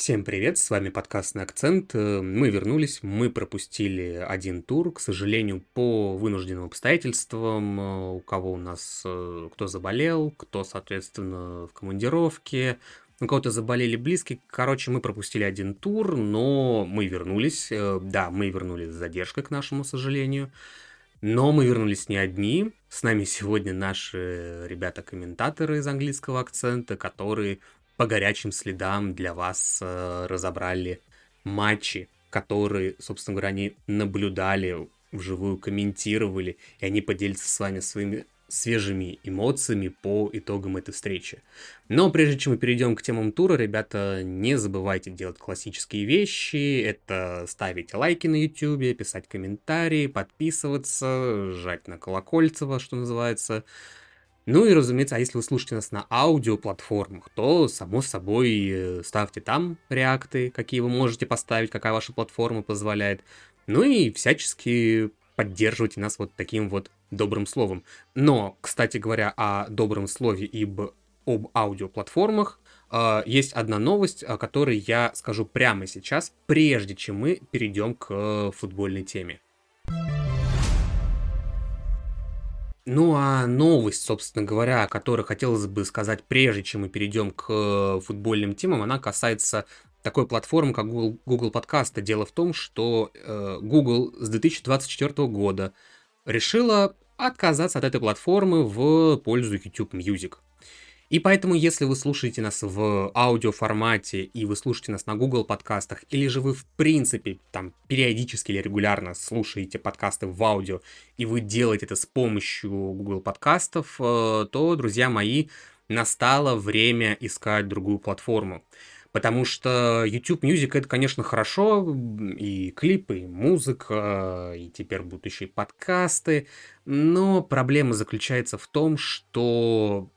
Всем привет, с вами подкастный акцент. Э, мы вернулись, мы пропустили один тур, к сожалению, по вынужденным обстоятельствам. Э, у кого у нас, э, кто заболел, кто, соответственно, в командировке, у кого-то заболели близкие. Короче, мы пропустили один тур, но мы вернулись. Да, мы вернулись с задержкой, к нашему сожалению. Но мы вернулись не одни. С нами сегодня наши ребята-комментаторы из английского акцента, которые по горячим следам для вас э, разобрали матчи, которые, собственно говоря, они наблюдали вживую, комментировали, и они поделятся с вами своими свежими эмоциями по итогам этой встречи. Но прежде чем мы перейдем к темам тура, ребята, не забывайте делать классические вещи. Это ставить лайки на YouTube, писать комментарии, подписываться, жать на колокольцево, что называется. Ну и, разумеется, а если вы слушаете нас на аудиоплатформах, то, само собой, э, ставьте там реакты, какие вы можете поставить, какая ваша платформа позволяет. Ну и всячески поддерживайте нас вот таким вот добрым словом. Но, кстати говоря, о добром слове и об аудиоплатформах, э, есть одна новость, о которой я скажу прямо сейчас, прежде чем мы перейдем к э, футбольной теме. Ну а новость, собственно говоря, о которой хотелось бы сказать прежде, чем мы перейдем к э, футбольным темам, она касается такой платформы, как Google, Google Подкасты. Дело в том, что э, Google с 2024 года решила отказаться от этой платформы в пользу YouTube Music. И поэтому, если вы слушаете нас в аудиоформате и вы слушаете нас на Google подкастах, или же вы в принципе там периодически или регулярно слушаете подкасты в аудио, и вы делаете это с помощью Google подкастов, э, то, друзья мои, настало время искать другую платформу. Потому что YouTube Music это, конечно, хорошо, и клипы, и музыка, и теперь будут еще и подкасты, но проблема заключается в том, что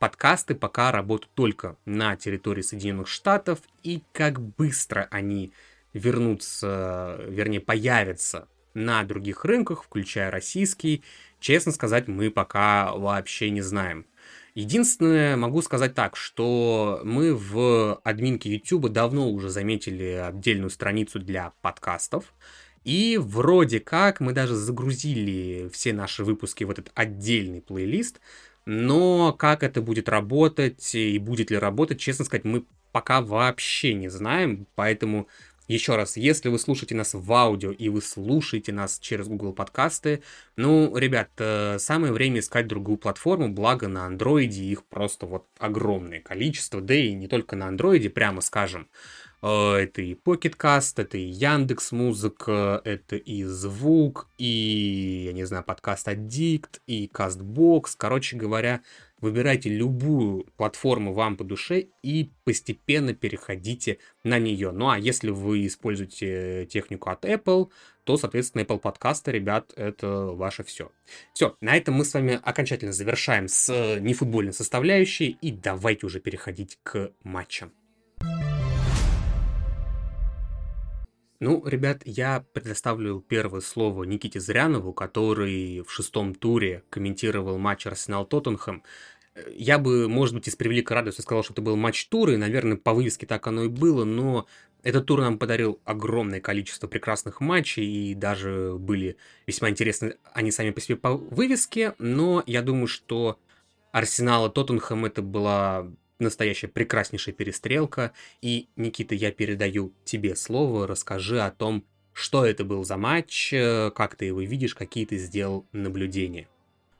подкасты пока работают только на территории Соединенных Штатов, и как быстро они вернутся, вернее, появятся на других рынках, включая российский, честно сказать, мы пока вообще не знаем. Единственное, могу сказать так, что мы в админке YouTube давно уже заметили отдельную страницу для подкастов, и вроде как мы даже загрузили все наши выпуски в этот отдельный плейлист, но как это будет работать и будет ли работать, честно сказать, мы пока вообще не знаем. Поэтому еще раз, если вы слушаете нас в аудио и вы слушаете нас через Google подкасты, ну, ребят, э, самое время искать другую платформу, благо на андроиде их просто вот огромное количество, да и не только на андроиде, прямо скажем. Э, это и Pocket Cast, это и Яндекс Музыка, это и звук, и, я не знаю, подкаст Addict, и Castbox. Короче говоря, выбирайте любую платформу вам по душе и постепенно переходите на нее. Ну а если вы используете технику от Apple, то, соответственно, Apple подкасты, ребят, это ваше все. Все, на этом мы с вами окончательно завершаем с нефутбольной составляющей и давайте уже переходить к матчам. Ну, ребят, я предоставлю первое слово Никите Зрянову, который в шестом туре комментировал матч Арсенал-Тоттенхэм. Я бы, может быть, из превеликой радости сказал, что это был матч тура, и, наверное, по вывеске так оно и было, но этот тур нам подарил огромное количество прекрасных матчей, и даже были весьма интересны они сами по себе по вывеске, но я думаю, что Арсенал и Тоттенхэм это была настоящая прекраснейшая перестрелка. И, Никита, я передаю тебе слово, расскажи о том, что это был за матч, э, как ты его видишь, какие ты сделал наблюдения.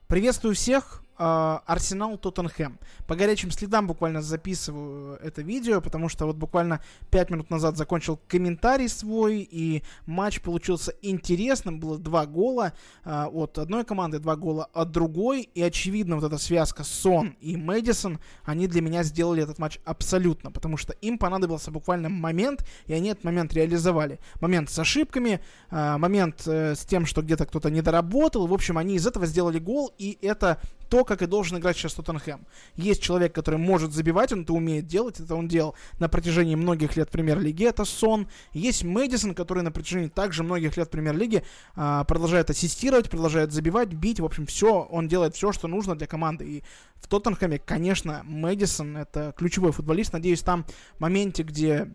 Приветствую всех. А, Арсенал Тоттенхэм. По горячим следам буквально записываю это видео, потому что вот буквально 5 минут назад закончил комментарий свой, и матч получился интересным. Было два гола а, от одной команды, два гола от другой, и очевидно вот эта связка Сон и Мэдисон, они для меня сделали этот матч абсолютно, потому что им понадобился буквально момент, и они этот момент реализовали. Момент с ошибками, а, момент э, с тем, что где-то кто-то не доработал, в общем, они из этого сделали гол, и это то, как и должен играть сейчас Тоттенхэм. Есть человек, который может забивать, он это умеет делать, это он делал на протяжении многих лет премьер-лиги, это Сон. Есть Мэдисон, который на протяжении также многих лет премьер-лиги а, продолжает ассистировать, продолжает забивать, бить, в общем, все, он делает все, что нужно для команды. И в Тоттенхэме, конечно, Мэдисон это ключевой футболист, надеюсь, там в моменте, где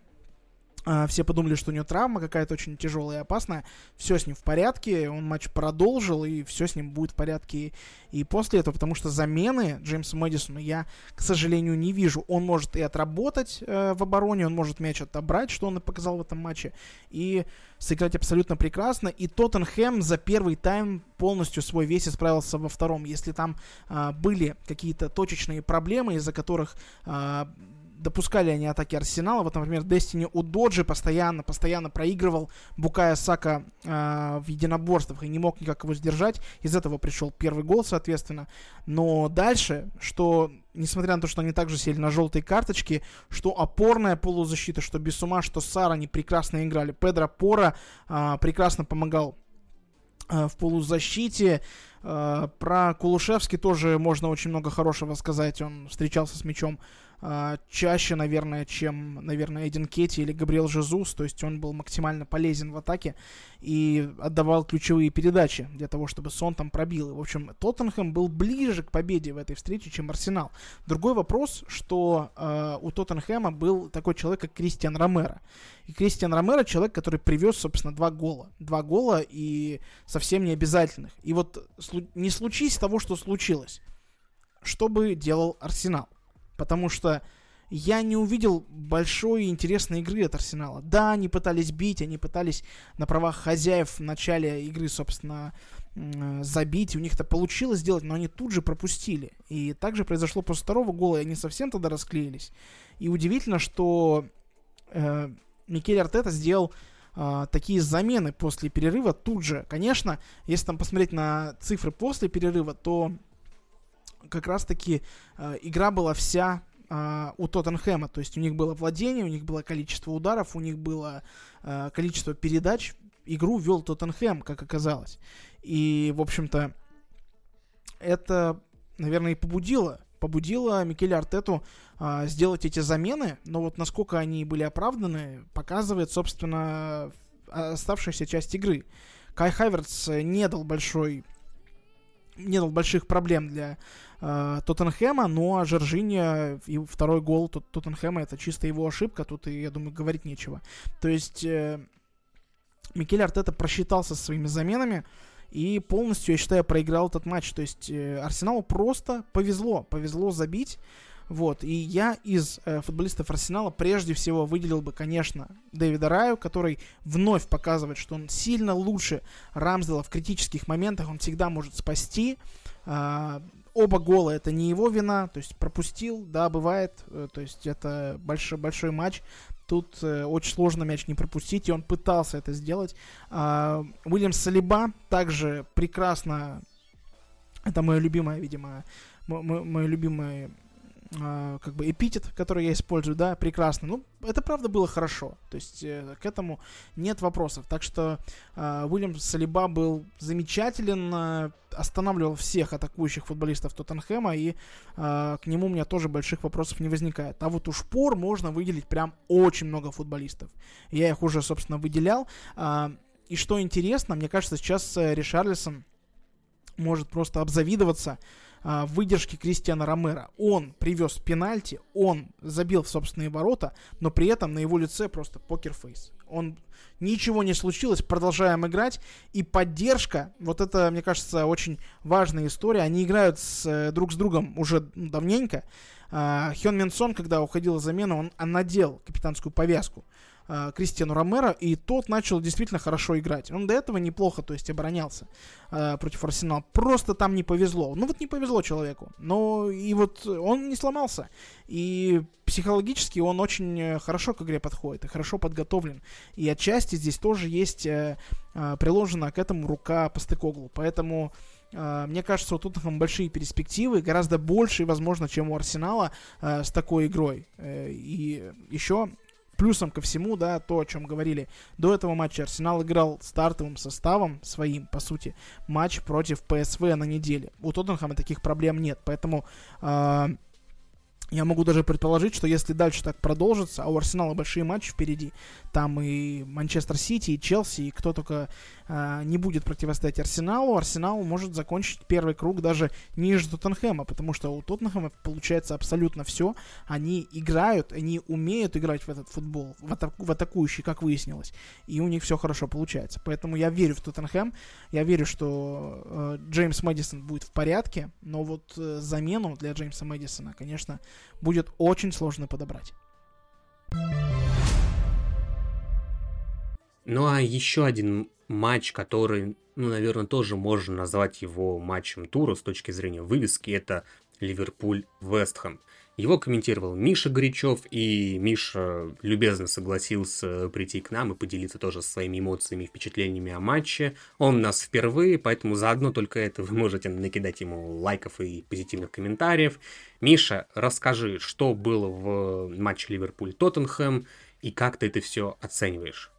все подумали, что у него травма какая-то очень тяжелая и опасная. Все с ним в порядке, он матч продолжил, и все с ним будет в порядке и после этого, потому что замены Джеймса Мэдисона я, к сожалению, не вижу. Он может и отработать э, в обороне, он может мяч отобрать, что он и показал в этом матче, и сыграть абсолютно прекрасно. И Тоттенхэм за первый тайм полностью свой вес исправился во втором. Если там э, были какие-то точечные проблемы, из-за которых э, допускали они атаки Арсенала. Вот, например, Destiny у Доджи постоянно, постоянно проигрывал Букая Сака э, в единоборствах и не мог никак его сдержать. Из этого пришел первый гол, соответственно. Но дальше, что, несмотря на то, что они также сели на желтые карточки, что опорная полузащита, что Бесума, что Сара, они прекрасно играли. Педро Пора э, прекрасно помогал в полузащите. Про Кулушевский тоже можно очень много хорошего сказать. Он встречался с мячом чаще, наверное, чем, наверное, Эдин Кетти или Габриэл Жезус, то есть он был максимально полезен в атаке и отдавал ключевые передачи для того, чтобы Сон там пробил. в общем, Тоттенхэм был ближе к победе в этой встрече, чем Арсенал. Другой вопрос, что э, у Тоттенхэма был такой человек, как Кристиан Ромеро. И Кристиан Ромеро человек, который привез, собственно, два гола. Два гола и совсем не обязательных. И вот не случись того, что случилось, что бы делал Арсенал? Потому что я не увидел большой и интересной игры от Арсенала. Да, они пытались бить, они пытались на правах хозяев в начале игры, собственно, забить. У них это получилось сделать, но они тут же пропустили. И также произошло после второго гола, и они совсем тогда расклеились. И удивительно, что э, Микель Артета сделал э, такие замены после перерыва тут же. Конечно, если там посмотреть на цифры после перерыва, то как раз-таки э, игра была вся э, у Тоттенхэма. То есть у них было владение, у них было количество ударов, у них было э, количество передач. Игру вел Тоттенхэм, как оказалось. И, в общем-то, это, наверное, и побудило побудило Микеля Артету а, сделать эти замены, но вот насколько они были оправданы, показывает, собственно, оставшаяся часть игры. Кай Хайверц не дал большой не дал больших проблем для э, Тоттенхэма, но Жоржинья и второй гол Тот, Тоттенхэма это чисто его ошибка, тут, я думаю, говорить нечего. То есть э, Микель Артета просчитался со своими заменами и полностью, я считаю, проиграл этот матч. То есть э, Арсеналу просто повезло, повезло забить. Вот, и я из э, футболистов Арсенала прежде всего выделил бы, конечно, Дэвида Раю, который вновь показывает, что он сильно лучше Рамсдела в критических моментах, он всегда может спасти. Э, оба гола это не его вина, то есть пропустил, да, бывает, э, то есть это большой, большой матч, Тут э, очень сложно мяч не пропустить, и он пытался это сделать. А, Уильям Салиба также прекрасно... Это мое любимое, видимо, мое любимое э, как бы эпитет, который я использую, да, прекрасно. Ну, это правда было хорошо. То есть э, к этому нет вопросов. Так что э, Уильям Салиба был замечателен, э, останавливал всех атакующих футболистов Тоттенхэма, и э, к нему у меня тоже больших вопросов не возникает. А вот у Шпор можно выделить прям очень много футболистов. Я их уже, собственно, выделял. Э, и что интересно, мне кажется, сейчас э, Ришарлисон может просто обзавидоваться а, выдержки Кристиана Ромера. Он привез пенальти, он забил в собственные ворота, но при этом на его лице просто покерфейс. Он ничего не случилось, продолжаем играть. И поддержка, вот это, мне кажется, очень важная история. Они играют с, э, друг с другом уже давненько. А, Хён Минсон, когда уходил из замены, он, он надел капитанскую повязку э, Кристиану Ромеро, и тот начал действительно хорошо играть. Он до этого неплохо, то есть, оборонялся э, против Арсенала. Просто там не повезло. Ну вот не повезло человеку. Но и вот он не сломался. И психологически он очень э, хорошо к игре подходит и хорошо подготовлен. И отчасти здесь тоже есть э, э, приложена к этому рука Постекоглу. Поэтому Uh, мне кажется, у Тоттенхэма большие перспективы, гораздо больше, возможно, чем у Арсенала uh, с такой игрой. Uh, и еще Плюсом ко всему, да, то, о чем говорили до этого матча, Арсенал играл стартовым составом своим, по сути, матч против ПСВ на неделе. У Тоттенхэма таких проблем нет, поэтому э, Я могу даже предположить, что если дальше так продолжится, а у Арсенала большие матчи впереди, там и Манчестер Сити, и Челси, и кто только э, не будет противостоять Арсеналу, Арсенал может закончить первый круг даже ниже Тоттенхэма, потому что у Тоттенхэма получается абсолютно все. Они играют, они умеют играть в этот футбол, в, атаку, в атакующий, как выяснилось, и у них все хорошо получается. Поэтому я верю в Тоттенхэм, я верю, что э, Джеймс Мэдисон будет в порядке, но вот э, замену для Джеймса Мэдисона, конечно, будет очень сложно подобрать. Ну а еще один матч, который, ну, наверное, тоже можно назвать его матчем тура с точки зрения вывески, это Ливерпуль-Вестхэм. Его комментировал Миша Горячев, и Миша любезно согласился прийти к нам и поделиться тоже своими эмоциями и впечатлениями о матче. Он у нас впервые, поэтому заодно только это вы можете накидать ему лайков и позитивных комментариев. Миша, расскажи, что было в матче Ливерпуль-Тоттенхэм и как ты это все оцениваешь?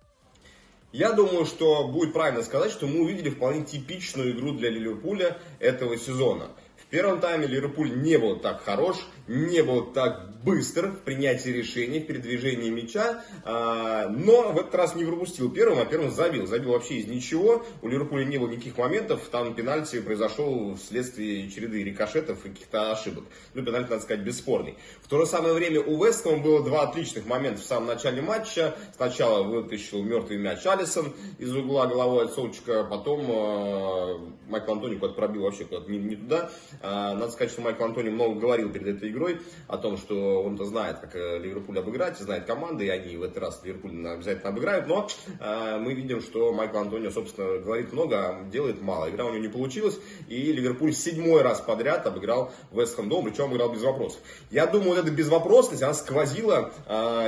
Я думаю, что будет правильно сказать, что мы увидели вполне типичную игру для Ливерпуля этого сезона – в первом тайме Ливерпуль не был так хорош, не был так быстр в принятии решений, в передвижении мяча, а, но в этот раз не пропустил первым, а первым забил. Забил вообще из ничего. У Ливерпуля не было никаких моментов. Там пенальти произошел вследствие череды рикошетов и каких-то ошибок. Ну, пенальти, надо сказать, бесспорный. В то же самое время у Вестхэма было два отличных момента в самом начале матча. Сначала вытащил мертвый мяч Алисон из угла головой от Солчика, потом э, Майкл Антони куда-то пробил вообще куда-то не туда. А, надо сказать, что Майкл Антони много говорил перед этой игрой о том, что он-то знает, как э, Ливерпуль обыграть, знает команды, и они в этот раз Ливерпуль обязательно обыграют. Но а, мы видим, что Майкл Антонио, собственно, говорит много, а делает мало. Игра у него не получилась, и Ливерпуль седьмой раз подряд обыграл Вест Хэм Дом, причем обыграл без вопросов. Я думаю, вот эта безвопросность, она сквозила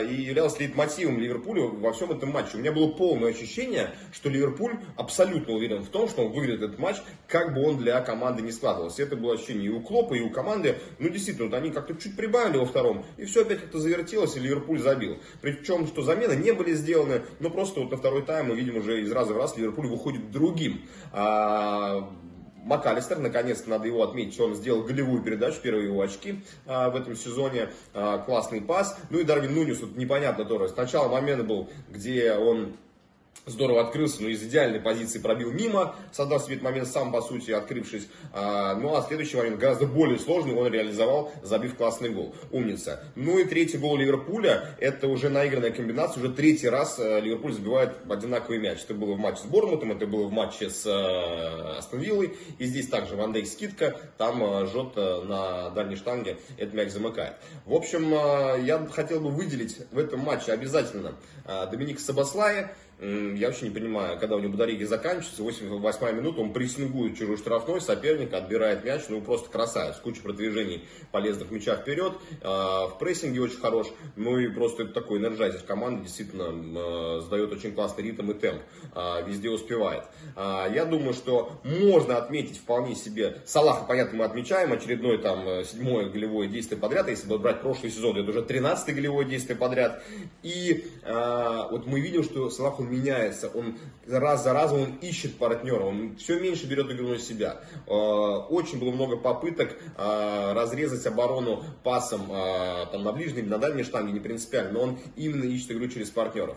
и являлась лейтмотивом Ливерпуля во всем этом матче. У меня было полное ощущение, что Ливерпуль абсолютно уверен в том, что он выиграет этот матч, как бы он для команды не складывался. Это было ощущение и у Клопа, и у команды. Ну, действительно, вот они как-то чуть прибавили во втором, и все опять как-то завертелось, и Ливерпуль забил. Причем, что замены не были сделаны, но просто вот на второй тайм мы видим уже из раза в раз Ливерпуль выходит другим. А, МакАлистер, наконец-то надо его отметить, он сделал голевую передачу, первые его очки а, в этом сезоне, а, классный пас. Ну и Дарвин Нунис, тут непонятно тоже. Сначала момент был, где он здорово открылся, но из идеальной позиции пробил мимо, создав себе этот момент сам, по сути, открывшись. А, ну а следующий момент гораздо более сложный он реализовал, забив классный гол. Умница. Ну и третий гол Ливерпуля, это уже наигранная комбинация, уже третий раз э, Ливерпуль забивает одинаковый мяч. Это было в матче с Борнмутом, это было в матче с э, Астон Виллой, и здесь также Ван Дейк скидка, там э, Жот на дальней штанге этот мяч замыкает. В общем, я хотел бы выделить в этом матче обязательно Доминика Собослаи, я вообще не понимаю, когда у него батарейки заканчиваются, 88 минута, он прессингует чужой штрафной, соперник отбирает мяч, ну просто красавец, куча продвижений полезных мяча вперед, а, в прессинге очень хорош, ну и просто это такой энерджайзер команды, действительно а, сдает очень классный ритм и темп, а, везде успевает. Я думаю, что можно отметить вполне себе, Салаха, понятно, мы отмечаем, очередное там э, седьмое голевое действие подряд, если бы брать прошлый сезон, это уже 13 голевое действие подряд, и вот мы видим, что Салах меняется, он раз за разом он ищет партнера, он все меньше берет игру на себя. Э, очень было много попыток э, разрезать оборону пасом э, там, на ближней или на дальней штанге, не принципиально, но он именно ищет игру через партнеров.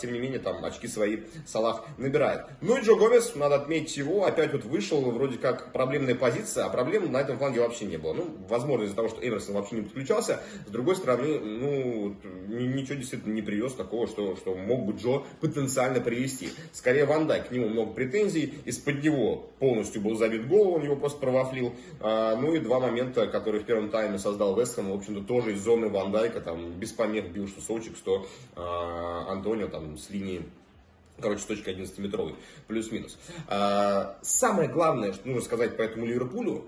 Тем не менее, там очки свои Салах набирает. Ну и Джо Гомес, надо отметить его, опять вот вышел, вроде как проблемная позиция, а проблем на этом фланге вообще не было. Ну, возможно, из-за того, что Эверсон вообще не подключался, с другой стороны, ну, ничего действительно не привез такого, что, что мог бы Джо потенциально привести. Скорее Ван Дайк, к нему много претензий, из-под него полностью был забит гол, он его просто провафлил. А, ну и два момента, которые в первом тайме создал Вестхэм, в общем-то, тоже из зоны Ван Дайка, там без помех бил что Сочек, что а, Антонио там с линии Короче, с точки 11-метровой, плюс-минус. А, самое главное, что нужно сказать по этому Ливерпулю,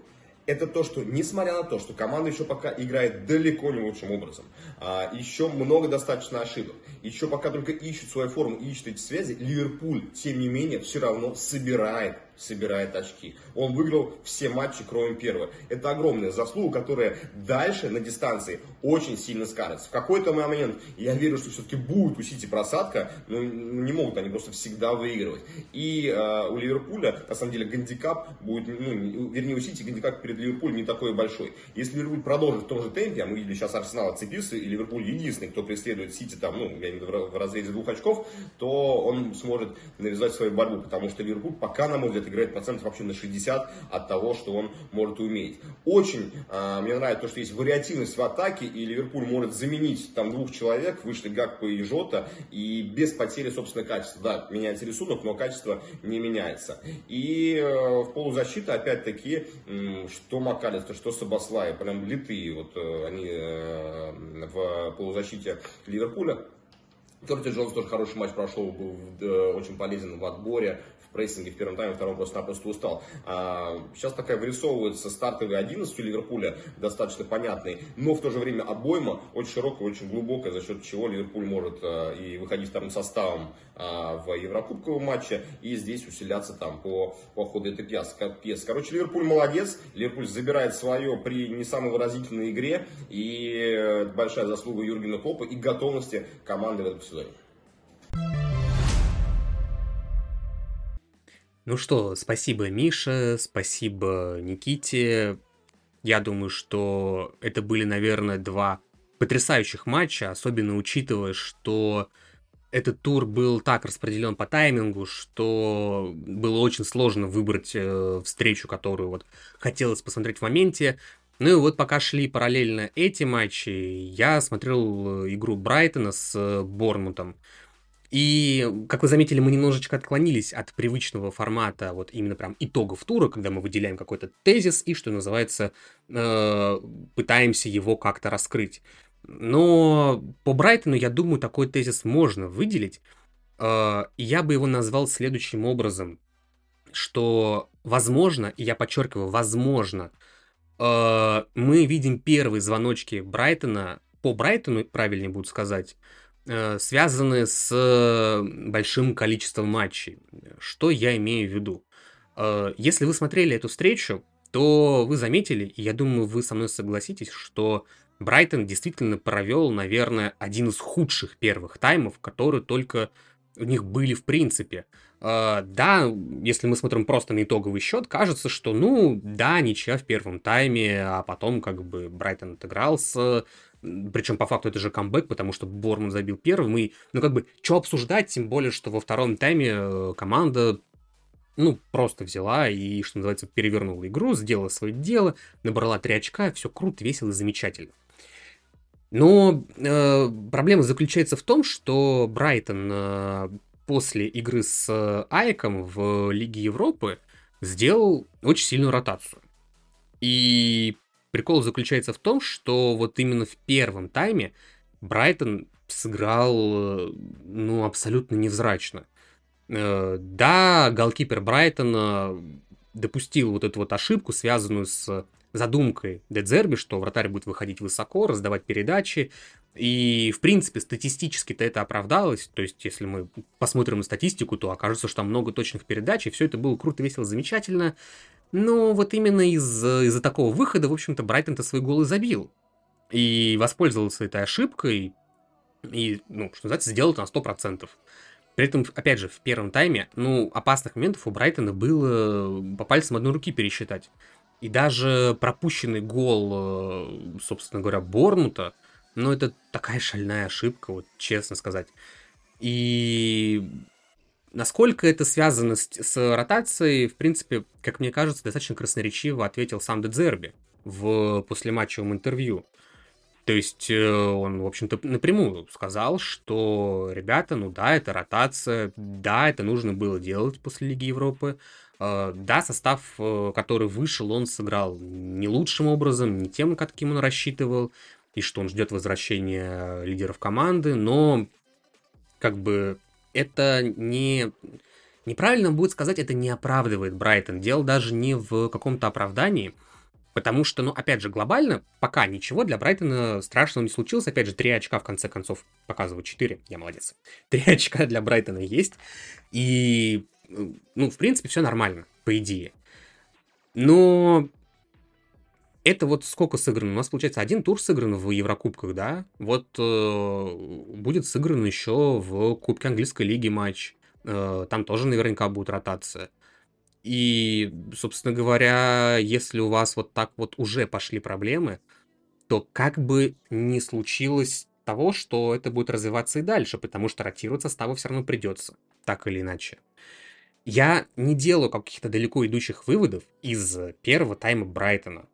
это то, что несмотря на то, что команда еще пока играет далеко не лучшим образом, а, еще много достаточно ошибок, еще пока только ищут свою форму, ищут эти связи, Ливерпуль, тем не менее, все равно собирает собирает очки. Он выиграл все матчи, кроме первого. Это огромная заслуга, которая дальше на дистанции очень сильно скажется. В какой-то момент я верю, что все-таки будет у Сити просадка, но не могут они просто всегда выигрывать. И э, у Ливерпуля, на самом деле, гандикап будет, ну, вернее, у Сити гандикап перед Ливерпулем не такой большой. Если Ливерпуль продолжит в том же темпе, а мы видели сейчас Арсенал отцепился, и Ливерпуль единственный, кто преследует Сити там, ну, я имею в виду в разрезе двух очков, то он сможет навязать свою борьбу, потому что Ливерпуль пока, на мой взгляд, играет процентов вообще на 60 от того, что он может уметь. Очень э, мне нравится то, что есть вариативность в атаке, и Ливерпуль может заменить там двух человек, вышли Гакпо и Жота, и без потери, собственно, качества. Да, меняется рисунок, но качество не меняется. И э, в полузащиты, опять-таки, э, что Макалистер, что Сабаслай, прям литые вот э, они э, в полузащите Ливерпуля. Торти Джонс тоже хороший матч прошел, был э, очень полезен в отборе, в прессинге в первом тайме, в втором просто-напросто устал. А, сейчас такая вырисовывается стартовый 11 у Ливерпуля, достаточно понятный, но в то же время обойма очень широкая, очень глубокая, за счет чего Ливерпуль может а, и выходить вторым составом а, в Еврокубковом матче, и здесь усиляться там по, по ходу этой пьесы. Короче, Ливерпуль молодец, Ливерпуль забирает свое при не самой выразительной игре, и э, большая заслуга Юргена Клопа и готовности команды в этом сезоне. Ну что, спасибо Мише, спасибо Никите. Я думаю, что это были, наверное, два потрясающих матча, особенно учитывая, что этот тур был так распределен по таймингу, что было очень сложно выбрать э, встречу, которую вот хотелось посмотреть в моменте. Ну и вот пока шли параллельно эти матчи, я смотрел э, игру Брайтона с э, Борнмутом. И, как вы заметили, мы немножечко отклонились от привычного формата вот именно прям итогов тура, когда мы выделяем какой-то тезис и, что называется, э, пытаемся его как-то раскрыть. Но по Брайтону, я думаю, такой тезис можно выделить. Э, я бы его назвал следующим образом, что возможно, и я подчеркиваю, возможно, э, мы видим первые звоночки Брайтона, по Брайтону, правильнее будет сказать, связаны с э, большим количеством матчей. Что я имею в виду? Э, если вы смотрели эту встречу, то вы заметили, и я думаю, вы со мной согласитесь, что Брайтон действительно провел, наверное, один из худших первых таймов, которые только у них были в принципе. Да, если мы смотрим просто на итоговый счет, кажется, что, ну, да, ничья в первом тайме, а потом как бы Брайтон отыгрался, причем по факту это же камбэк, потому что Борман забил первым. И, ну, как бы, что обсуждать, тем более, что во втором тайме э, команда ну, просто взяла и, что называется, перевернула игру, сделала свое дело, набрала три очка, все круто, весело замечательно. Но э, проблема заключается в том, что Брайтон э, после игры с э, Айком в Лиге Европы сделал очень сильную ротацию. И Прикол заключается в том, что вот именно в первом тайме Брайтон сыграл, э, ну, абсолютно невзрачно. Э, да, голкипер Брайтона допустил вот эту вот ошибку, связанную с задумкой Дедзерби, что вратарь будет выходить высоко, раздавать передачи. И, в принципе, статистически-то это оправдалось. То есть, если мы посмотрим на статистику, то окажется, что там много точных передач, и все это было круто, весело, замечательно. Но вот именно из- из-за такого выхода, в общем-то, Брайтон-то свой гол и забил. И воспользовался этой ошибкой, и, ну, что называется, сделал это на 100%. При этом, опять же, в первом тайме, ну, опасных моментов у Брайтона было по пальцам одной руки пересчитать. И даже пропущенный гол, э, собственно говоря, Борнута, ну, это такая шальная ошибка, вот честно сказать. И Насколько это связано с, с ротацией, в принципе, как мне кажется, достаточно красноречиво ответил сам Дедзерби в послематчевом интервью. То есть э, он, в общем-то, напрямую сказал, что, ребята, ну да, это ротация, да, это нужно было делать после Лиги Европы, э, да, состав, э, который вышел, он сыграл не лучшим образом, не тем, каким он рассчитывал, и что он ждет возвращения лидеров команды, но как бы это не... Неправильно будет сказать, это не оправдывает Брайтон. Дело даже не в каком-то оправдании, потому что, ну, опять же, глобально пока ничего для Брайтона страшного не случилось. Опять же, три очка в конце концов показывают 4. Я молодец. Три очка для Брайтона есть. И, ну, в принципе, все нормально. по идее. Но это вот сколько сыграно? У нас, получается, один тур сыгран в Еврокубках, да? Вот э, будет сыгран еще в Кубке Английской лиги матч. Э, там тоже наверняка будет ротация. И, собственно говоря, если у вас вот так вот уже пошли проблемы, то как бы не случилось того, что это будет развиваться и дальше, потому что ротировать составу все равно придется, так или иначе. Я не делаю каких-то далеко идущих выводов из первого тайма Брайтона.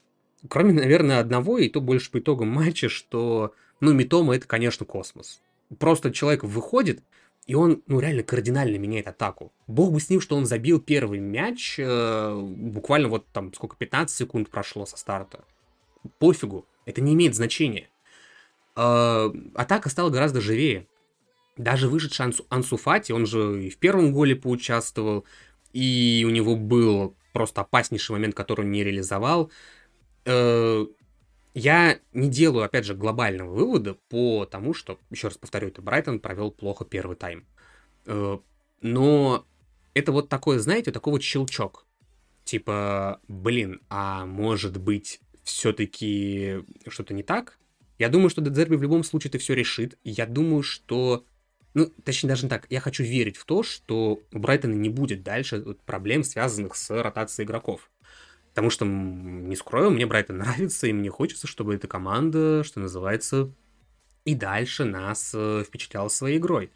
Кроме, наверное, одного, и то больше по итогам матча, что, ну, Митома это, конечно, космос. Просто человек выходит, и он, ну, реально кардинально меняет атаку. Бог бы с ним, что он забил первый мяч, э, буквально вот там, сколько, 15 секунд прошло со старта. Пофигу, это не имеет значения. Э, атака стала гораздо живее. Даже вышедший Ансу, Ансу Фати, он же и в первом голе поучаствовал, и у него был просто опаснейший момент, который он не реализовал. Э, я не делаю, опять же, глобального вывода по тому, что, еще раз повторю, это Брайтон провел плохо первый тайм. Э, но это вот такое, знаете, такой вот щелчок. Типа, блин, а может быть, все-таки что-то не так? Я думаю, что Дедзерби в любом случае это все решит. Я думаю, что... Ну, точнее, даже не так. Я хочу верить в то, что у Брайтона не будет дальше проблем, связанных с ротацией игроков. Потому что, не скрою, мне Брайтон нравится, и мне хочется, чтобы эта команда, что называется, и дальше нас э, впечатляла своей игрой.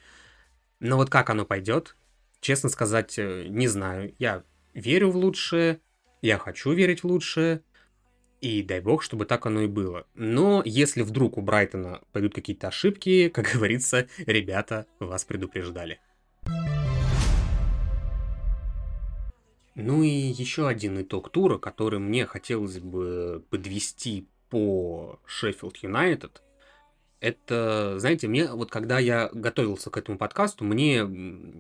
Но вот как оно пойдет, честно сказать, э, не знаю. Я верю в лучшее, я хочу верить в лучшее, и дай бог, чтобы так оно и было. Но если вдруг у Брайтона пойдут какие-то ошибки, как говорится, ребята вас предупреждали. Ну и еще один итог тура, который мне хотелось бы подвести по Шеффилд Юнайтед. Это, знаете, мне вот когда я готовился к этому подкасту, мне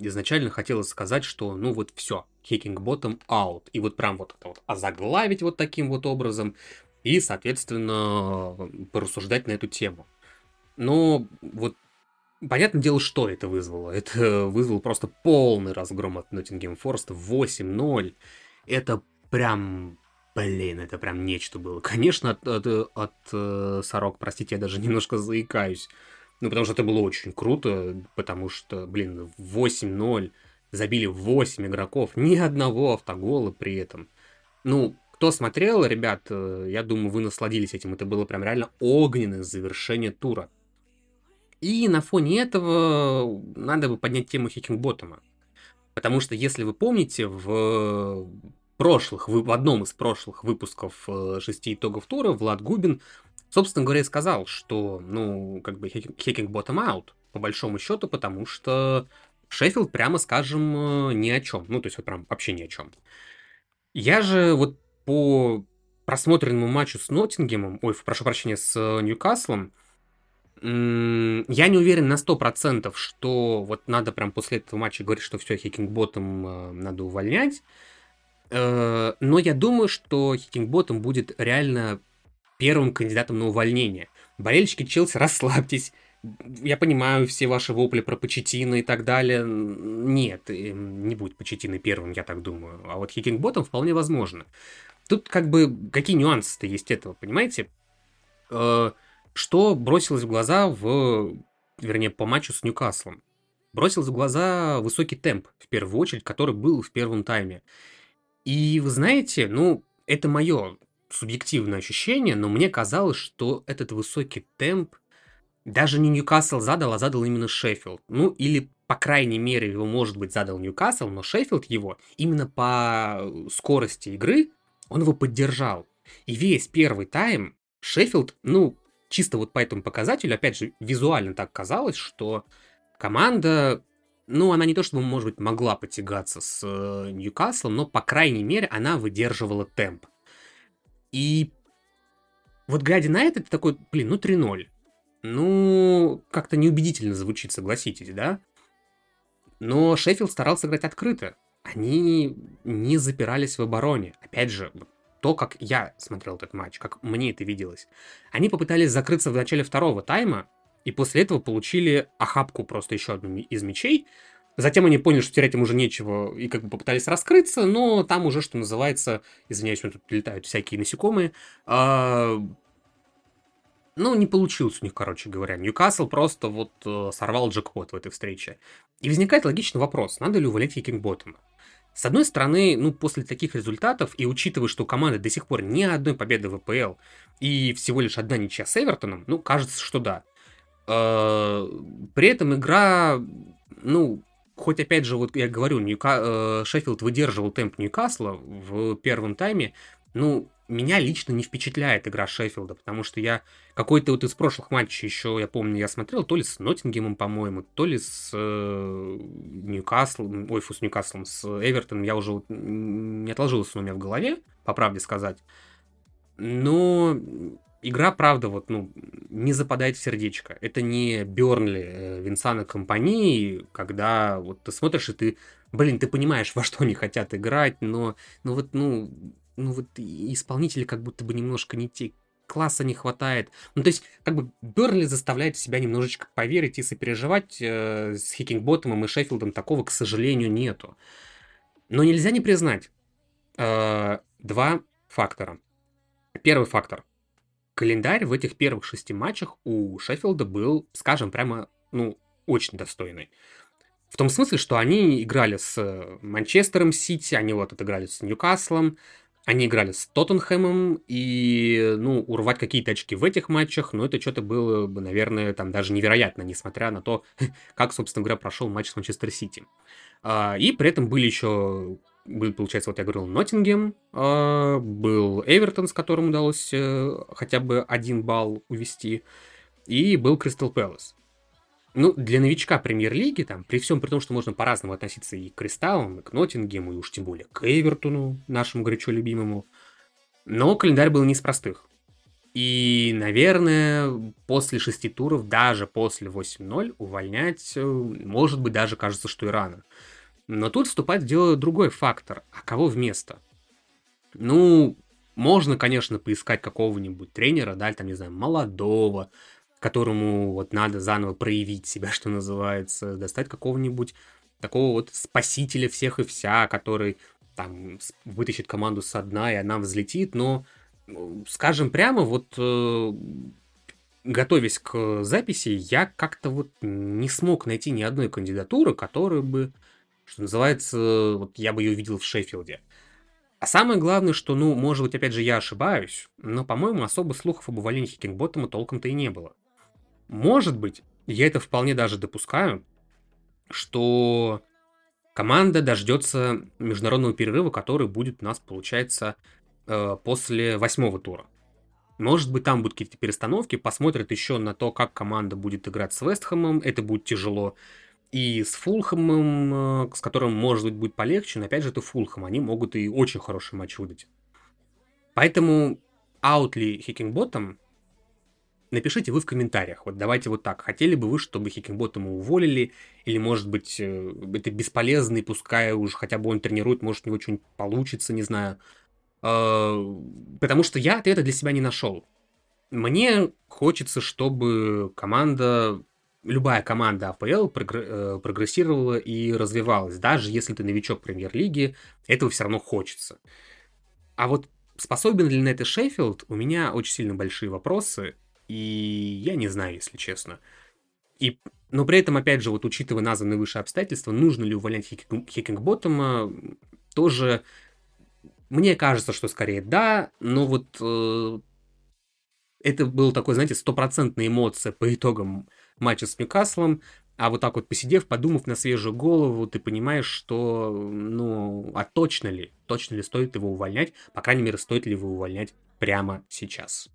изначально хотелось сказать, что ну вот все, kicking bottom out. И вот прям вот это вот озаглавить вот таким вот образом и, соответственно, порассуждать на эту тему. Но вот Понятное дело, что это вызвало. Это вызвало просто полный разгром от Ноттингем Форест 8-0. Это прям... Блин, это прям нечто было. Конечно, от, от, от э, Сорок, простите, я даже немножко заикаюсь. Ну, потому что это было очень круто, потому что, блин, 8-0, забили 8 игроков, ни одного автогола при этом. Ну, кто смотрел, ребят, э, я думаю, вы насладились этим. Это было прям реально огненное завершение тура. И на фоне этого надо бы поднять тему Хикингботтома. Потому что, если вы помните, в прошлых, в одном из прошлых выпусков э, шести итогов тура Влад Губин, собственно говоря, сказал, что, ну, как бы Hacking Bottom Out, по большому счету, потому что Шеффилд, прямо скажем, э, ни о чем. Ну, то есть вот прям вообще ни о чем. Я же вот по просмотренному матчу с Ноттингемом, ой, прошу прощения, с э, Ньюкаслом, я не уверен на 100%, что вот надо прям после этого матча говорить, что все, Хикингботом э, надо увольнять. Э, но я думаю, что Хикингботом будет реально первым кандидатом на увольнение. Болельщики Челси, расслабьтесь. Я понимаю все ваши вопли про Почетина и так далее. Нет, не будет Почетина первым, я так думаю. А вот Хикингботом вполне возможно. Тут как бы какие нюансы-то есть этого, понимаете? Э, что бросилось в глаза в, вернее, по матчу с Ньюкаслом? Бросилось в глаза высокий темп, в первую очередь, который был в первом тайме. И вы знаете, ну, это мое субъективное ощущение, но мне казалось, что этот высокий темп даже не Ньюкасл задал, а задал именно Шеффилд. Ну, или, по крайней мере, его, может быть, задал Ньюкасл, но Шеффилд его именно по скорости игры, он его поддержал. И весь первый тайм Шеффилд, ну, чисто вот по этому показателю, опять же, визуально так казалось, что команда, ну, она не то чтобы, может быть, могла потягаться с э, Ньюкаслом, но, по крайней мере, она выдерживала темп. И вот глядя на это, ты такой, блин, ну 3-0. Ну, как-то неубедительно звучит, согласитесь, да? Но Шеффилд старался играть открыто. Они не запирались в обороне. Опять же, то, как я смотрел этот матч, как мне это виделось. Они попытались закрыться в начале второго тайма, и после этого получили охапку просто еще одну из мячей, Затем они поняли, что терять им уже нечего, и как бы попытались раскрыться, но там уже, что называется, извиняюсь, тут летают всякие насекомые, а, ну, не получилось у них, короче говоря. Ньюкасл просто вот э, сорвал джекпот в этой встрече. И возникает логичный вопрос, надо ли увольнять Хикингботтема? С одной стороны, ну, после таких результатов, и учитывая, что у команды до сих пор ни одной победы в АПЛ и всего лишь одна ничья с Эвертоном, ну, кажется, что да. Э, при этом игра, ну, хоть опять же, вот я говорю, Ньюка... Э, Шеффилд выдерживал темп Ньюкасла в первом тайме, ну, меня лично не впечатляет игра Шеффилда, потому что я какой-то вот из прошлых матчей еще, я помню, я смотрел, то ли с Ноттингемом, по-моему, то ли с э, Ньюкаслом, ой, фу, с Ньюкаслом, с Эвертоном, я уже вот не отложилось у меня в голове, по правде сказать. Но игра, правда, вот, ну, не западает в сердечко. Это не Бернли э, Винсана компании, когда вот ты смотришь и ты, блин, ты понимаешь, во что они хотят играть, но, ну вот, ну, ну вот исполнители как будто бы немножко не те, класса не хватает. Ну, то есть, как бы Бернли заставляет себя немножечко поверить и сопереживать э, с Хикингботомом и Шеффилдом. Такого, к сожалению, нету. Но нельзя не признать э, два фактора. Первый фактор. Календарь в этих первых шести матчах у Шеффилда был, скажем, прямо, ну, очень достойный. В том смысле, что они играли с Манчестером Сити, они вот отыграли с Ньюкаслом, они играли с Тоттенхэмом, и, ну, урвать какие-то очки в этих матчах, ну, это что-то было бы, наверное, там даже невероятно, несмотря на то, как, собственно говоря, прошел матч с Манчестер Сити. А, и при этом были еще, был, получается, вот я говорил, Ноттингем, а, был Эвертон, с которым удалось э, хотя бы один балл увести, и был Кристал Пэлас. Ну, для новичка премьер-лиги, там, при всем при том, что можно по-разному относиться и к Кристаллам, и к Ноттингему, и уж тем более к Эвертону, нашему горячо любимому, но календарь был не из простых. И, наверное, после шести туров, даже после 8-0, увольнять, э, может быть, даже кажется, что и рано. Но тут вступает в дело другой фактор. А кого вместо? Ну, можно, конечно, поискать какого-нибудь тренера, да, там, не знаю, молодого, которому вот надо заново проявить себя, что называется, достать какого-нибудь такого вот спасителя всех и вся, который там вытащит команду со дна, и она взлетит, но, скажем прямо, вот э, готовясь к записи, я как-то вот не смог найти ни одной кандидатуры, которая бы, что называется, вот я бы ее видел в Шеффилде. А самое главное, что, ну, может быть, опять же, я ошибаюсь, но, по-моему, особо слухов об увольнении Хикингботтома толком-то и не было. Может быть, я это вполне даже допускаю, что команда дождется международного перерыва, который будет у нас, получается, э, после восьмого тура. Может быть, там будут какие-то перестановки, посмотрят еще на то, как команда будет играть с Вестхэмом, это будет тяжело. И с Фулхэмом, э, с которым, может быть, будет полегче, но опять же, это Фулхэм, они могут и очень хороший матч выдать. Поэтому аут ли Хикингботом Напишите вы в комментариях. Вот давайте вот так. Хотели бы вы, чтобы Хикинботтема уволили? Или, может быть, э, это бесполезный, пускай уже хотя бы он тренирует, может, у него что-нибудь получится, не знаю. А, потому что я ответа для себя не нашел. Мне хочется, чтобы команда, любая команда АПЛ э, прогрессировала и развивалась. Даже если ты новичок премьер-лиги, этого все равно хочется. А вот способен ли на это Шеффилд, у меня очень сильно большие вопросы. И я не знаю, если честно. И, но при этом, опять же, вот учитывая названные выше обстоятельства, нужно ли увольнять Хикингботтома, тоже мне кажется, что скорее да, но вот э, это был такой, знаете, стопроцентная эмоция по итогам матча с Ньюкаслом, а вот так вот посидев, подумав на свежую голову, ты понимаешь, что, ну, а точно ли, точно ли стоит его увольнять, по крайней мере, стоит ли его увольнять прямо сейчас.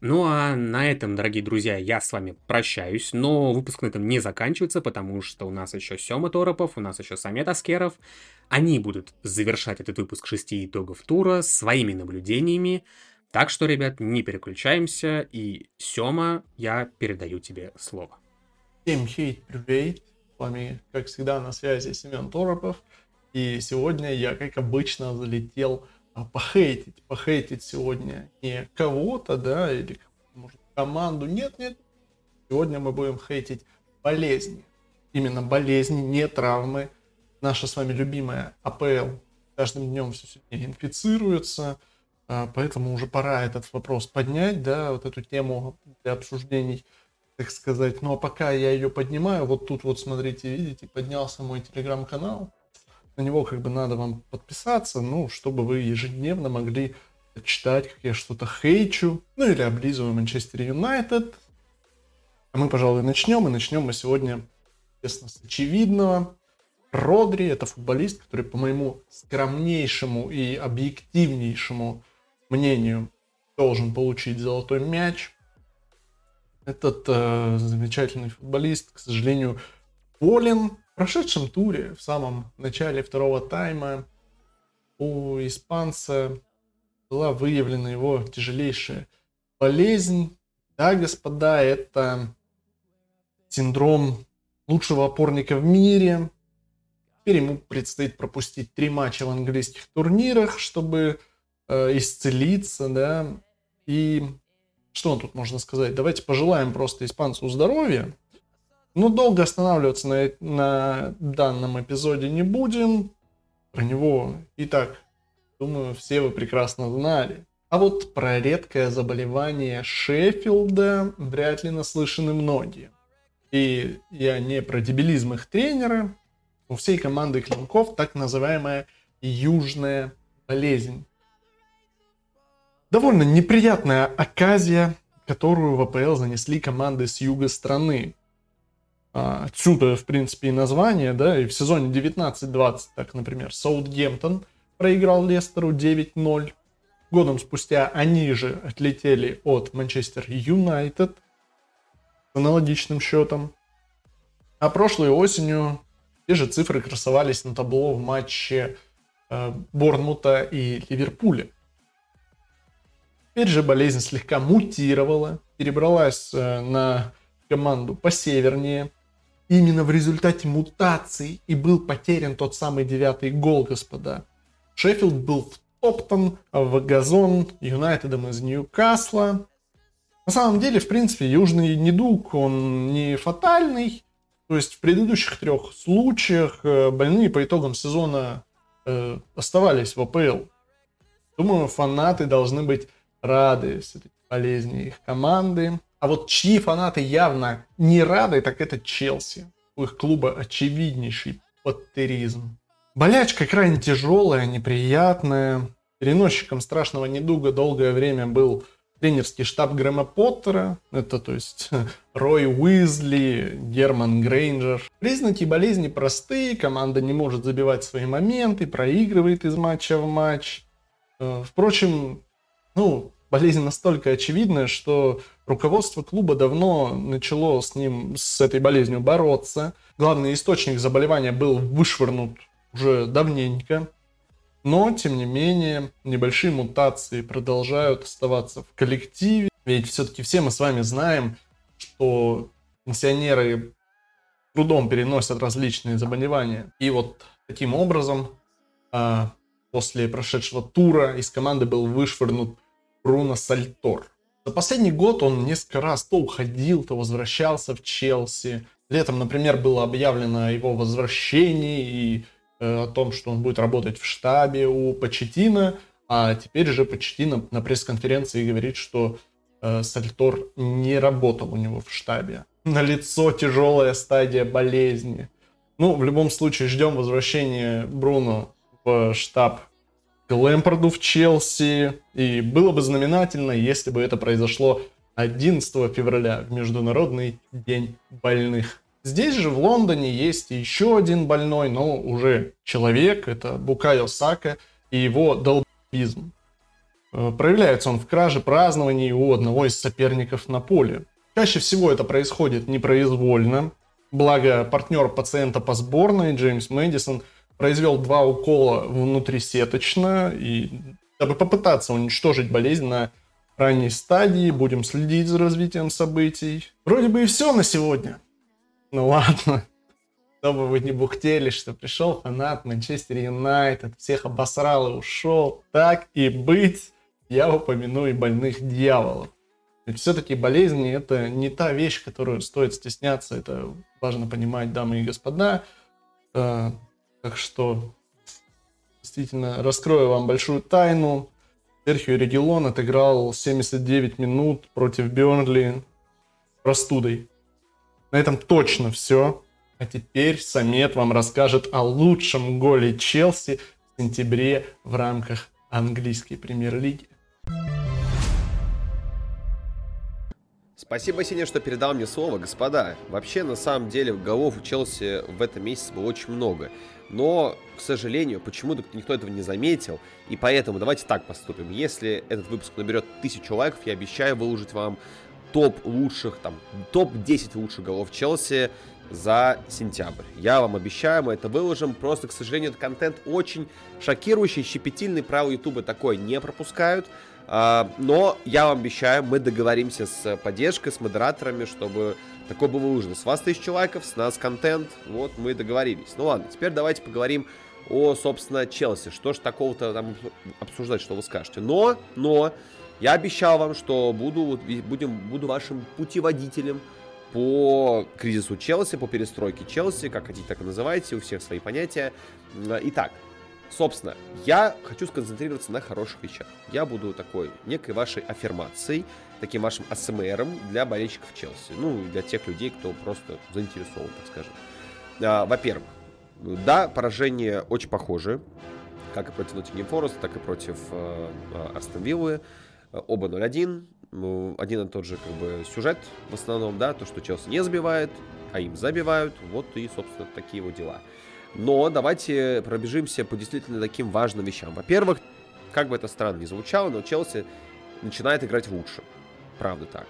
Ну а на этом, дорогие друзья, я с вами прощаюсь, но выпуск на этом не заканчивается, потому что у нас еще Сема Торопов, у нас еще Самет Аскеров. Они будут завершать этот выпуск шести итогов тура своими наблюдениями. Так что, ребят, не переключаемся, и Сема, я передаю тебе слово. Всем хейт, привет! С вами, как всегда, на связи Семен Торопов. И сегодня я, как обычно, залетел похейтить, похейтить сегодня не кого-то, да, или может команду. Нет, нет. Сегодня мы будем хейтить болезни. Именно болезни, не травмы. Наша с вами любимая АПЛ каждым днем все сильнее инфицируется, а, поэтому уже пора этот вопрос поднять, да, вот эту тему для обсуждений, так сказать. Ну а пока я ее поднимаю, вот тут вот смотрите, видите, поднялся мой телеграм-канал. На него как бы надо вам подписаться, ну, чтобы вы ежедневно могли читать, как я что-то хейчу, ну или облизываю Манчестер Юнайтед. А мы, пожалуй, начнем. И начнем мы сегодня, естественно, с очевидного. Родри – это футболист, который, по моему скромнейшему и объективнейшему мнению, должен получить золотой мяч. Этот э, замечательный футболист, к сожалению, болен. Прошедшем туре, в самом начале второго тайма, у испанца была выявлена его тяжелейшая болезнь. Да, господа, это синдром лучшего опорника в мире. Теперь ему предстоит пропустить три матча в английских турнирах, чтобы э, исцелиться, да. И что тут можно сказать? Давайте пожелаем просто испанцу здоровья. Но долго останавливаться на, на данном эпизоде не будем. Про него и так, думаю, все вы прекрасно знали. А вот про редкое заболевание Шеффилда вряд ли наслышаны многие. И я не про дебилизм их тренера. У всей команды клинков так называемая южная болезнь. Довольно неприятная оказия, которую в АПЛ занесли команды с юга страны. А, отсюда, в принципе, и название, да, и в сезоне 19-20, так, например, Саутгемптон проиграл Лестеру 9-0. Годом спустя они же отлетели от Манчестер Юнайтед с аналогичным счетом. А прошлой осенью те же цифры красовались на табло в матче э, Борнмута и Ливерпуля. Теперь же болезнь слегка мутировала, перебралась э, на команду посевернее. Именно в результате мутаций и был потерян тот самый девятый гол, господа. Шеффилд был втоптан в газон Юнайтедом из Ньюкасла. На самом деле, в принципе, южный недуг, он не фатальный. То есть в предыдущих трех случаях э, больные по итогам сезона э, оставались в АПЛ. Думаю, фанаты должны быть рады все-таки болезни их команды. А вот чьи фанаты явно не рады, так это Челси. У их клуба очевиднейший паттеризм. Болячка крайне тяжелая, неприятная. Переносчиком страшного недуга долгое время был тренерский штаб Грэма Поттера, это то есть Рой Уизли, Герман Грейнджер. Признаки болезни простые, команда не может забивать свои моменты, проигрывает из матча в матч. Э, впрочем, ну, болезнь настолько очевидная, что руководство клуба давно начало с ним, с этой болезнью бороться. Главный источник заболевания был вышвырнут уже давненько. Но, тем не менее, небольшие мутации продолжают оставаться в коллективе. Ведь все-таки все мы с вами знаем, что пенсионеры трудом переносят различные заболевания. И вот таким образом, а, после прошедшего тура из команды был вышвырнут Бруно Сальтор. За последний год он несколько раз то уходил, то возвращался в Челси. Летом, например, было объявлено о его возвращении и Э, о том, что он будет работать в штабе у Почетина, а теперь же Почетина на пресс-конференции говорит, что э, Сальтор не работал у него в штабе. На лицо тяжелая стадия болезни. Ну, в любом случае, ждем возвращения Бруно в штаб к Лэмпорду в Челси. И было бы знаменательно, если бы это произошло 11 февраля, в Международный день больных. Здесь же в Лондоне есть еще один больной, но уже человек, это Букайо Сака и его долбизм. Э, проявляется он в краже празднований у одного из соперников на поле. Чаще всего это происходит непроизвольно, благо партнер пациента по сборной Джеймс Мэдисон произвел два укола внутрисеточно, и дабы попытаться уничтожить болезнь на ранней стадии, будем следить за развитием событий. Вроде бы и все на сегодня. Ну ладно. Чтобы вы не бухтели, что пришел фанат Манчестер Юнайтед, всех обосрал и ушел. Так и быть, я упомяну и больных дьяволов. Все-таки болезни это не та вещь, которую стоит стесняться. Это важно понимать, дамы и господа. Так что действительно раскрою вам большую тайну. Серхио Регелон отыграл 79 минут против Бернли простудой. На этом точно все. А теперь Самет вам расскажет о лучшем голе Челси в сентябре в рамках английской премьер-лиги. Спасибо, Сеня, что передал мне слово, господа. Вообще, на самом деле, голов у Челси в этом месяце было очень много. Но, к сожалению, почему-то никто этого не заметил. И поэтому давайте так поступим. Если этот выпуск наберет тысячу лайков, я обещаю выложить вам топ лучших, там, топ-10 лучших голов Челси за сентябрь. Я вам обещаю, мы это выложим. Просто, к сожалению, этот контент очень шокирующий, щепетильный. Правила Ютуба такое не пропускают. А, но я вам обещаю, мы договоримся с поддержкой, с модераторами, чтобы такое было выложено. С вас тысяча лайков, с нас контент. Вот мы договорились. Ну ладно, теперь давайте поговорим о, собственно, Челси. Что ж такого-то там обсуждать, что вы скажете. Но, но, я обещал вам, что буду, будем, буду вашим путеводителем по кризису Челси, по перестройке Челси, как хотите, так и называйте, у всех свои понятия. Итак, Собственно, я хочу сконцентрироваться на хороших вещах. Я буду такой некой вашей аффирмацией, таким вашим АСМРом для болельщиков Челси. Ну, для тех людей, кто просто заинтересован, так скажем. А, во-первых, да, поражение очень похоже, как и против Ноттингем Форест, так и против э, Астон Виллы. Оба 0-1. Ну, один и тот же как бы сюжет в основном, да, то, что Челси не забивает, а им забивают. Вот и, собственно, такие вот дела. Но давайте пробежимся по действительно таким важным вещам. Во-первых, как бы это странно ни звучало, но Челси начинает играть лучше. Правда так.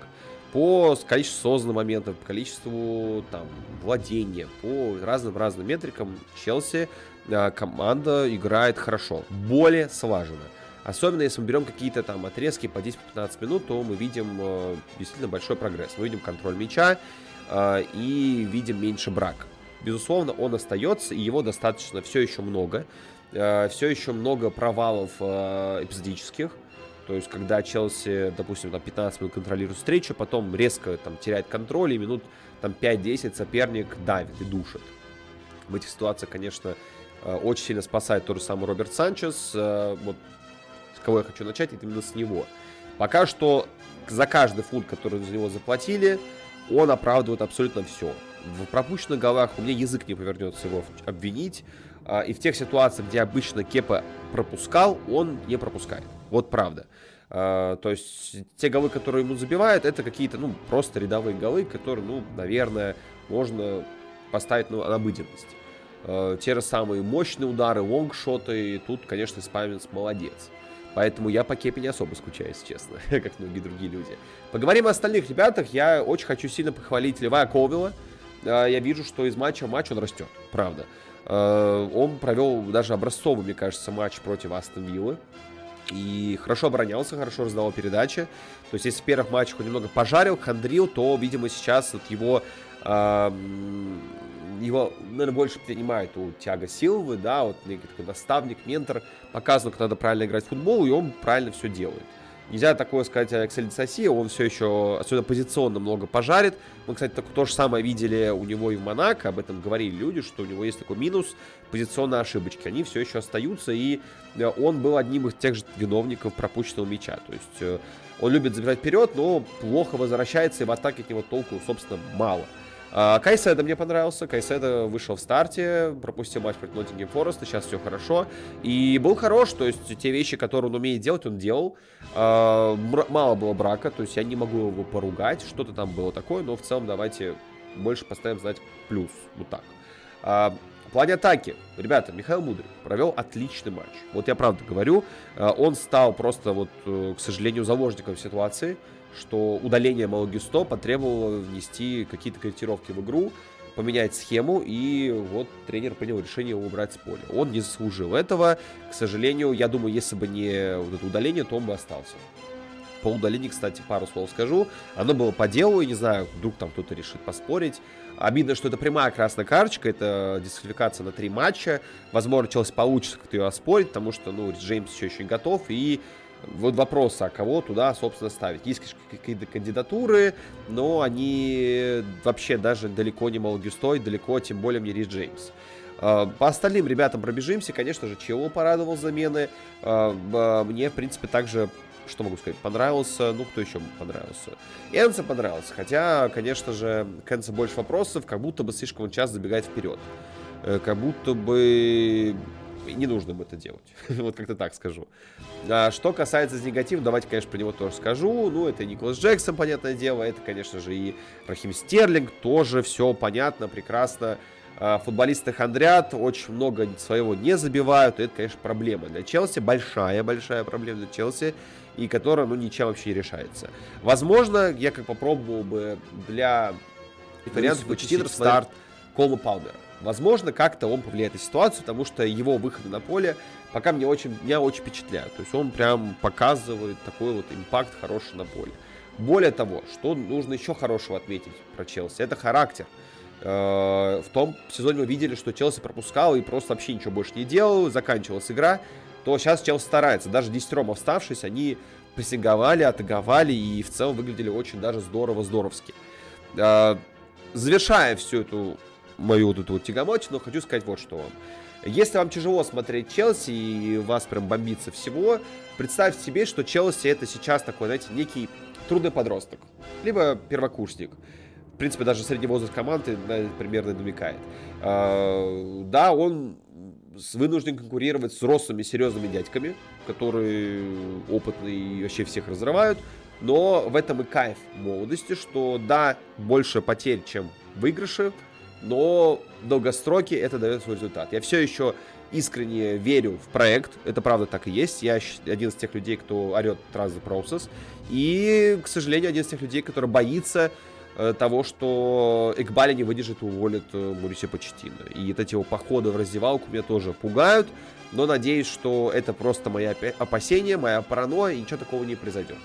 По количеству созданных моментов, по количеству там, владения, по разным-разным метрикам Челси э, команда играет хорошо, более слаженно. Особенно если мы берем какие-то там отрезки по 10-15 минут, то мы видим э, действительно большой прогресс. Мы видим контроль мяча э, и видим меньше брака безусловно, он остается, и его достаточно все еще много. Э, все еще много провалов э, эпизодических. То есть, когда Челси, допустим, там 15 минут контролирует встречу, потом резко там теряет контроль, и минут там 5-10 соперник давит и душит. В этих ситуациях, конечно, э, очень сильно спасает тот же самый Роберт Санчес. Вот с кого я хочу начать, это именно с него. Пока что за каждый фунт, который за него заплатили, он оправдывает абсолютно все в пропущенных голах у меня язык не повернется его обвинить. А, и в тех ситуациях, где обычно Кепа пропускал, он не пропускает. Вот правда. А, то есть те голы, которые ему забивают, это какие-то, ну, просто рядовые голы, которые, ну, наверное, можно поставить ну, на обыденность. А, те же самые мощные удары, лонгшоты, и тут, конечно, Спайменс молодец. Поэтому я по Кепе не особо скучаю, если честно, как многие другие люди. Поговорим о остальных ребятах. Я очень хочу сильно похвалить Левая Ковила. А, я вижу, что из матча в матч он растет, правда. А, он провел даже образцовый, мне кажется, матч против Астон Виллы. И хорошо оборонялся, хорошо раздавал передачи. То есть, если в первых матчах он немного пожарил, хандрил, то, видимо, сейчас вот его, э, его наверное, больше принимает у Тиаго Силвы, да, вот такой наставник, ментор, показывает, как надо правильно играть в футбол, и он правильно все делает. Нельзя такое сказать о Эксель Соси, он все еще, отсюда позиционно много пожарит. Мы, кстати, так, то же самое видели у него и в Монако, об этом говорили люди, что у него есть такой минус, позиционные ошибочки. Они все еще остаются, и э, он был одним из тех же виновников пропущенного мяча. То есть э, он любит забирать вперед, но плохо возвращается, и в атаке от него толку, собственно, мало. А, Кайседа мне понравился. Кайседа вышел в старте, пропустил матч против Ноттингем Фореста, сейчас все хорошо. И был хорош, то есть те вещи, которые он умеет делать, он делал. А, мало было брака, то есть я не могу его поругать, что-то там было такое, но в целом давайте больше поставим знать плюс, вот так. А, в плане атаки, ребята, Михаил Мудрый провел отличный матч. Вот я правда говорю, он стал просто вот, э, к сожалению, заложником ситуации что удаление Малогисто потребовало внести какие-то корректировки в игру, поменять схему, и вот тренер принял решение убрать с поля. Он не заслужил этого, к сожалению, я думаю, если бы не вот это удаление, то он бы остался. По удалению, кстати, пару слов скажу. Оно было по делу, и не знаю, вдруг там кто-то решит поспорить. Обидно, что это прямая красная карточка, это дисквалификация на три матча. Возможно, Челси получится как-то ее оспорить, потому что, ну, Джеймс все еще не готов, и Вот вопрос, а кого туда, собственно, ставить? Есть какие-то кандидатуры, но они вообще даже далеко не Малгистой, далеко, тем более не Рис Джеймс. А, по остальным ребятам пробежимся. Конечно же, Чего порадовал замены. А, мне, в принципе, также что могу сказать, понравился, ну, кто еще понравился? Энса понравился, хотя, конечно же, к Энса больше вопросов, как будто бы слишком он часто забегает вперед. Э, как будто бы не нужно это делать. вот как-то так скажу. А что касается негатива, давайте, конечно, про него тоже скажу. Ну, это Николас Джексон, понятное дело. Это, конечно же, и Рахим Стерлинг. Тоже все понятно, прекрасно. А, футболисты хандрят, очень много своего не забивают. И это, конечно, проблема для Челси. Большая-большая проблема для Челси. И которая, ну, ничем вообще не решается. Возможно, я как попробовал бы для итальянцев почти старт Колма Палмера. Возможно, как-то он повлияет на ситуацию, потому что его выходы на поле пока мне очень, меня очень впечатляют. То есть он прям показывает такой вот импакт хороший на поле. Более того, что нужно еще хорошего отметить про Челси, это характер. Э, в том сезоне мы видели, что Челси пропускал и просто вообще ничего больше не делал, заканчивалась игра, то сейчас Челси старается. Даже десятером оставшись, они прессинговали, атаковали и в целом выглядели очень даже здорово-здоровски. Э, завершая всю эту мою вот эту вот тягомотину, но хочу сказать вот что вам. Если вам тяжело смотреть Челси и вас прям бомбится всего, представьте себе, что Челси это сейчас такой, знаете, некий трудный подросток, либо первокурсник. В принципе, даже средний возраст команды на примерно намекает. А, да, он вынужден конкурировать с взрослыми серьезными дядьками, которые опытные и вообще всех разрывают. Но в этом и кайф молодости, что да, больше потерь, чем выигрыши, но в долгостроке это дает свой результат. Я все еще искренне верю в проект, это правда так и есть. Я один из тех людей, кто орет Trust the Process, и, к сожалению, один из тех людей, который боится э, того, что Экбали не выдержит и уволит э, Мурисе Почтина. И вот эти его походы в раздевалку меня тоже пугают, но надеюсь, что это просто мои опасения, моя паранойя, и ничего такого не произойдет.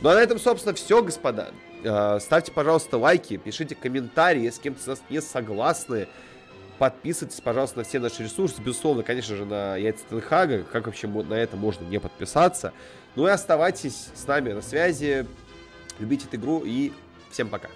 Ну а на этом, собственно, все, господа. Э, ставьте, пожалуйста, лайки, пишите комментарии, с кем-то с нас не согласны. Подписывайтесь, пожалуйста, на все наши ресурсы. Безусловно, конечно же, на Яйца Тенхага. Как вообще на это можно не подписаться? Ну и оставайтесь с нами на связи. Любите эту игру и всем пока.